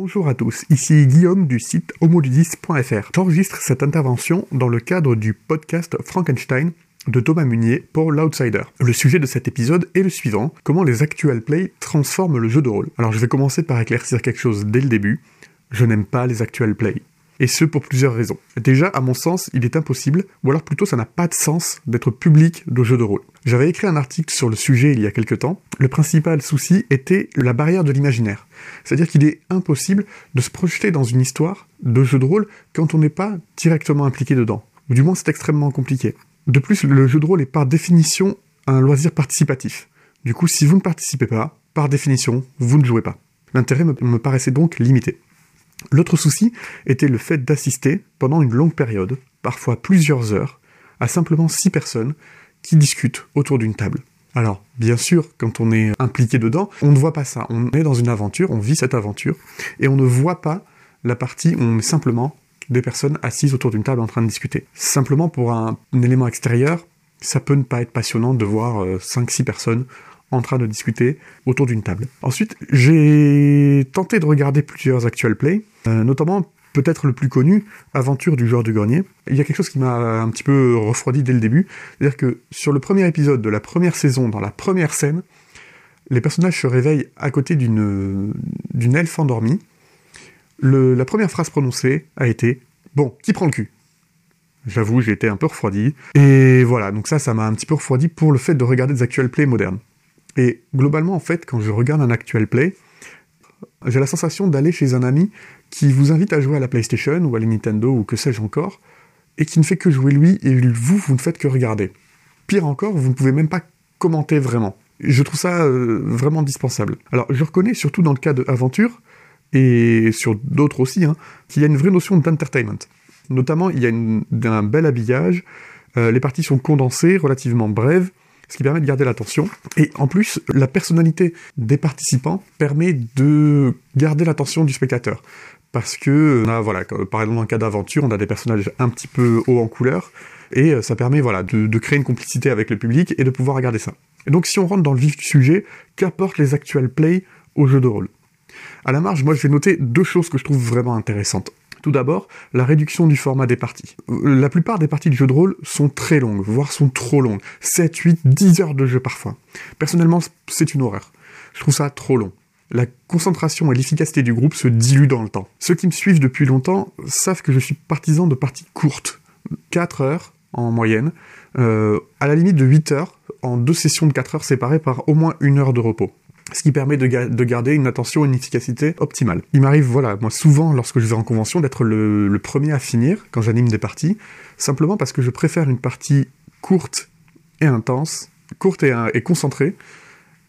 Bonjour à tous, ici Guillaume du site homoludis.fr. J'enregistre cette intervention dans le cadre du podcast Frankenstein de Thomas Munier pour l'Outsider. Le sujet de cet épisode est le suivant, comment les actual play transforment le jeu de rôle? Alors je vais commencer par éclaircir quelque chose dès le début, je n'aime pas les actual play. Et ce pour plusieurs raisons. Déjà, à mon sens, il est impossible, ou alors plutôt ça n'a pas de sens d'être public de jeux de rôle. J'avais écrit un article sur le sujet il y a quelque temps. Le principal souci était la barrière de l'imaginaire. C'est-à-dire qu'il est impossible de se projeter dans une histoire de jeu de rôle quand on n'est pas directement impliqué dedans. Ou du moins c'est extrêmement compliqué. De plus, le jeu de rôle est par définition un loisir participatif. Du coup, si vous ne participez pas, par définition, vous ne jouez pas. L'intérêt me paraissait donc limité. L'autre souci était le fait d'assister pendant une longue période, parfois plusieurs heures, à simplement six personnes qui discutent autour d'une table. Alors, bien sûr, quand on est impliqué dedans, on ne voit pas ça. On est dans une aventure, on vit cette aventure, et on ne voit pas la partie où on est simplement des personnes assises autour d'une table en train de discuter. Simplement pour un, élément extérieur, ça peut ne pas être passionnant de voir 5-6 personnes en train de discuter autour d'une table. Ensuite, j'ai tenté de regarder plusieurs actual play, euh, notamment peut-être le plus connu, Aventure du joueur du grenier. Il y a quelque chose qui m'a un petit peu refroidi dès le début, c'est-à-dire que sur le premier épisode de la première saison, dans la première scène, les personnages se réveillent à côté d'une elfe endormie. La première phrase prononcée a été Bon, qui prend le cul? J'avoue, j'ai été un peu refroidi. Et voilà, donc ça, ça m'a un petit peu refroidi pour le fait de regarder des actual play modernes. Et globalement, en fait, quand je regarde un actual play, j'ai la sensation d'aller chez un ami qui vous invite à jouer à la PlayStation ou à la Nintendo ou que sais-je encore, et qui ne fait que jouer lui, et vous, vous ne faites que regarder. Pire encore, vous ne pouvez même pas commenter vraiment. Je trouve ça euh, vraiment indispensable. Alors, je reconnais, surtout dans le cas de Aventure, et sur d'autres aussi, hein, qu'il y a une vraie notion d'entertainment. Notamment, il y a une, un bel habillage, euh, les parties sont condensées, relativement brèves, ce qui permet de garder l'attention. Et en plus, la personnalité des participants permet de garder l'attention du spectateur. Parce que, a, voilà, par exemple, dans le cas d'aventure, on a des personnages un petit peu haut en couleur, et euh, ça permet voilà, de, de, créer une complicité avec le public et de pouvoir regarder ça. Et donc, si on rentre dans le vif du sujet, qu'apportent les actual play au jeu de rôle? À la marge, moi, je vais noter deux choses que je trouve vraiment intéressantes. Tout d'abord, la réduction du format des parties. La plupart des parties de jeux de rôle sont très longues, voire sont trop longues. 7, 8, 10 heures de jeu parfois. Personnellement, c'est une horreur. Je trouve ça trop long. La concentration et l'efficacité du groupe se diluent dans le temps. Ceux qui me suivent depuis longtemps savent que je suis partisan de parties courtes. 4 heures en moyenne, euh, à la limite de 8 heures, en deux sessions de 4 heures séparées par au moins une heure de repos ce qui permet de, ga de, garder une attention et une efficacité optimale. Il m'arrive, voilà, moi souvent lorsque je vais en convention, d'être le, premier à finir quand j'anime des parties, simplement parce que je préfère une partie courte et intense, courte et, concentrée,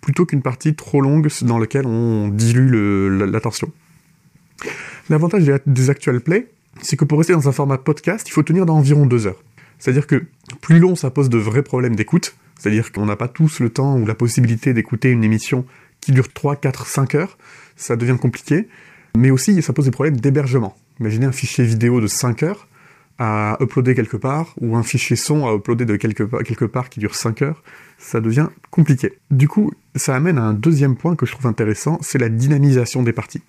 plutôt qu'une partie trop longue dans laquelle on dilue l'attention. L'avantage des, des actual play, c'est que pour rester dans un format podcast, il faut tenir dans environ deux heures. C'est-à-dire que plus long, ça pose de vrais problèmes d'écoute, c'est-à-dire qu'on n'a pas tous le temps ou la possibilité d'écouter une émission qui dure 3, 4, 5 heures, ça devient compliqué. Mais aussi, ça pose des problèmes d'hébergement. Imaginez un fichier vidéo de 5 heures à uploader quelque part, ou un fichier son à uploader de quelque, quelque part qui dure 5 heures, ça devient compliqué. Du coup, ça amène à un deuxième point que je trouve intéressant, c'est la dynamisation des parties.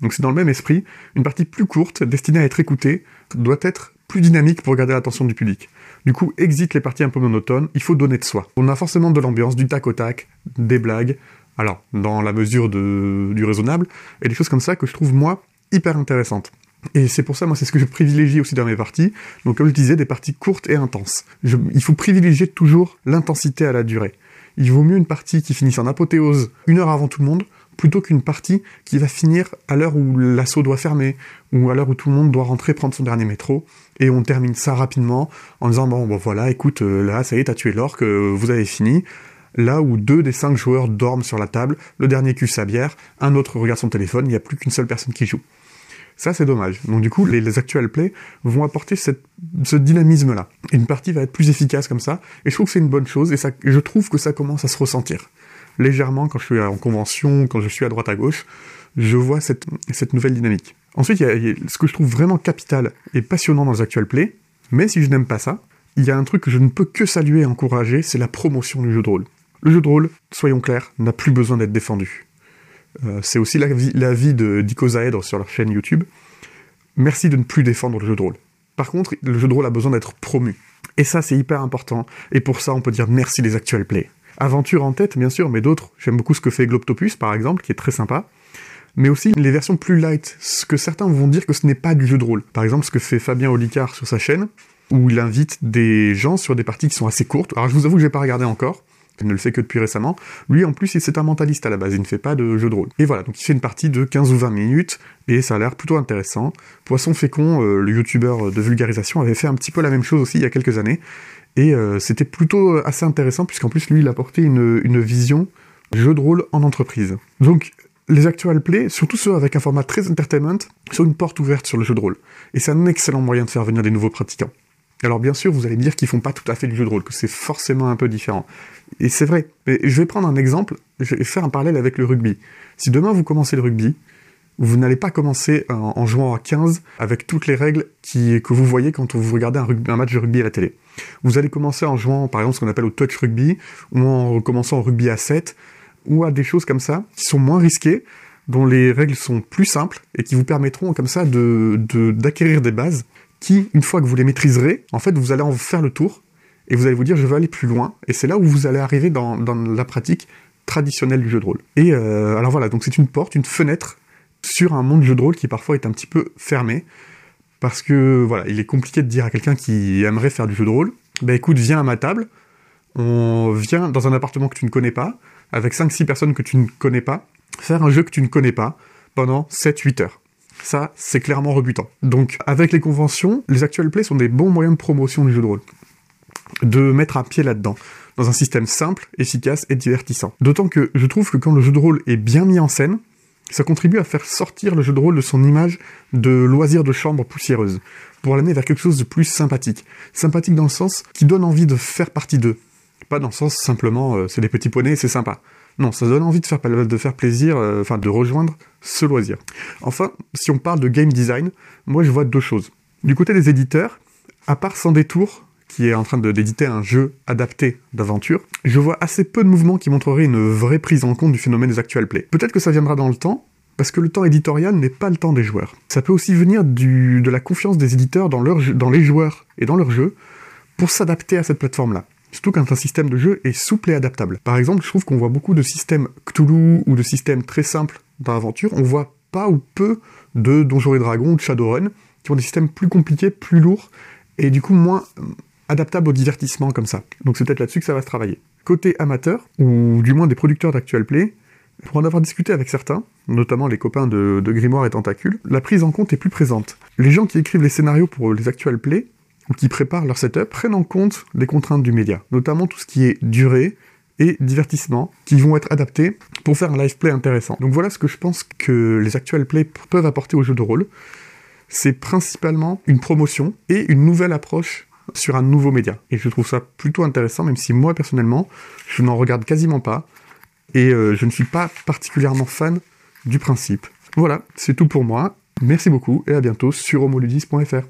Donc c'est dans le même esprit, une partie plus courte, destinée à être écoutée, doit être plus dynamique pour garder l'attention du public. Du coup, exit les parties un peu monotones, il faut donner de soi. On a forcément de l'ambiance, du tac au tac, des blagues, alors, dans la mesure de, du raisonnable, et des choses comme ça que je trouve, moi, hyper intéressantes. Et c'est pour ça, moi, c'est ce que je privilégie aussi dans mes parties. Donc, comme je disais, des parties courtes et intenses. Je, il faut privilégier toujours l'intensité à la durée. Il vaut mieux une partie qui finisse en apothéose une heure avant tout le monde, plutôt qu'une partie qui va finir à l'heure où l'assaut doit fermer, ou à l'heure où tout le monde doit rentrer prendre son dernier métro, et on termine ça rapidement en disant bon, bon voilà, écoute, euh, là, ça y est, t'as tué l'orque, euh, vous avez fini là où deux des cinq joueurs dorment sur la table, le dernier cue sa bière, un autre regarde son téléphone, il n'y a plus qu'une seule personne qui joue. Ça, c'est dommage. Donc du coup, les, actual plays vont apporter cette, ce dynamisme-là. Une partie va être plus efficace comme ça, et je trouve que c'est une bonne chose, et ça, je trouve que ça commence à se ressentir. Légèrement, quand je suis en convention, quand je suis à droite à gauche, je vois cette, nouvelle dynamique. Ensuite, ce que je trouve vraiment capital et passionnant dans les actual plays, mais si je n'aime pas ça, il y a un truc que je ne peux que saluer et encourager, c'est la promotion du jeu de rôle. Le jeu de rôle, soyons clairs, n'a plus besoin d'être défendu. euh, c'est aussi l'avis de d'Icosaèdre sur leur chaîne YouTube, merci de ne plus défendre le jeu de rôle. Par contre, le jeu de rôle a besoin d'être promu. Et ça, c'est hyper important. Et pour ça, on peut dire merci les actual play. Aventure en tête, bien sûr, mais d'autres. J'aime beaucoup ce que fait Globtopus, par exemple, qui est très sympa. Mais aussi les versions plus light, ce que certains vont dire que ce n'est pas du jeu de rôle. Par exemple, ce que fait Fabien Olicard sur sa chaîne, où il invite des gens sur des parties qui sont assez courtes. Alors je vous avoue que j'ai pas regardé encore, je ne le fais que depuis récemment. Lui, en plus, c'est un mentaliste à la base, il ne fait pas de jeu de rôle. Et voilà, donc il fait une partie de 15 ou 20 minutes, et ça a l'air plutôt intéressant. Poisson Fécond, euh, le youtubeur de vulgarisation, avait fait un petit peu la même chose aussi il y a quelques années, et euh, c'était plutôt assez intéressant, puisqu'en plus, lui, il apportait une, une vision jeu de rôle en entreprise. Donc, les actual play, surtout ceux avec un format très entertainment, sont une porte ouverte sur le jeu de rôle. Et c'est un excellent moyen de faire venir des nouveaux pratiquants. Alors bien sûr, vous allez me dire qu'ils font pas tout à fait du jeu de rôle, que c'est forcément un peu différent. Et c'est vrai. Mais je vais prendre un exemple, je vais faire un parallèle avec le rugby. Si demain vous commencez le rugby, vous n'allez pas commencer en, jouant à 15 avec toutes les règles que vous voyez quand vous regardez un, match de rugby à la télé. Vous allez commencer en jouant par exemple ce qu'on appelle au touch rugby, ou en commençant en rugby à 7, ou à des choses comme ça, qui sont moins risquées, dont les règles sont plus simples, et qui vous permettront comme ça de d'acquérir des bases une fois que vous les maîtriserez, en fait, vous allez en faire le tour et vous allez vous dire je veux aller plus loin. Et c'est là où vous allez arriver dans, la pratique traditionnelle du jeu de rôle. Et euh, alors voilà, donc c'est une porte, une fenêtre sur un monde du jeu de rôle qui parfois est un petit peu fermé. Parce que voilà, il est compliqué de dire à quelqu'un qui aimerait faire du jeu de rôle, bah écoute, viens à ma table, on vient dans un appartement que tu ne connais pas, avec 5-6 personnes que tu ne connais pas, faire un jeu que tu ne connais pas pendant 7-8 heures. Ça, c'est clairement rebutant. Donc, avec les conventions, les actual plays sont des bons moyens de promotion du jeu de rôle. De mettre un pied là-dedans, dans un système simple, efficace et divertissant. D'autant que je trouve que quand le jeu de rôle est bien mis en scène, ça contribue à faire sortir le jeu de rôle de son image de loisir de chambre poussiéreuse, pour l'amener vers quelque chose de plus sympathique. Sympathique dans le sens qui donne envie de faire partie d'eux. Pas dans le sens simplement euh, c'est des petits poneys, c'est sympa. Non, ça donne envie de faire, plaisir, euh, enfin de rejoindre ce loisir. Enfin, si on parle de game design, moi je vois deux choses. Du côté des éditeurs, à part Sans Détour, qui est en train d'éditer un jeu adapté d'aventure, je vois assez peu de mouvements qui montreraient une vraie prise en compte du phénomène des actual play. Peut-être que ça viendra dans le temps, parce que le temps éditorial n'est pas le temps des joueurs. Ça peut aussi venir de la confiance des éditeurs dans, dans les joueurs et dans leurs jeux pour s'adapter à cette plateforme-là. Surtout quand un système de jeu est souple et adaptable. Par exemple, je trouve qu'on voit beaucoup de systèmes Cthulhu ou de systèmes très simples dans l'aventure. On voit pas ou peu de Donjons et Dragons ou de Shadowrun, qui ont des systèmes plus compliqués, plus lourds, et du coup moins euh, adaptables au divertissement comme ça. Donc c'est peut-être là-dessus que ça va se travailler. Côté amateur, ou du moins des producteurs d'actual play, pour en avoir discuté avec certains, notamment les copains de, Grimoire et Tentacule, la prise en compte est plus présente. Les gens qui écrivent les scénarios pour les actual play ou qui préparent leur setup prennent en compte les contraintes du média, notamment tout ce qui est durée et divertissement, qui vont être adaptés pour faire un live play intéressant. Donc voilà ce que je pense que les actual plays peuvent apporter au jeu de rôle. C'est principalement une promotion et une nouvelle approche sur un nouveau média. Et je trouve ça plutôt intéressant, même si moi personnellement, je n'en regarde quasiment pas et euh, je ne suis pas particulièrement fan du principe. Voilà, c'est tout pour moi. Merci beaucoup et à bientôt sur homoludis.fr.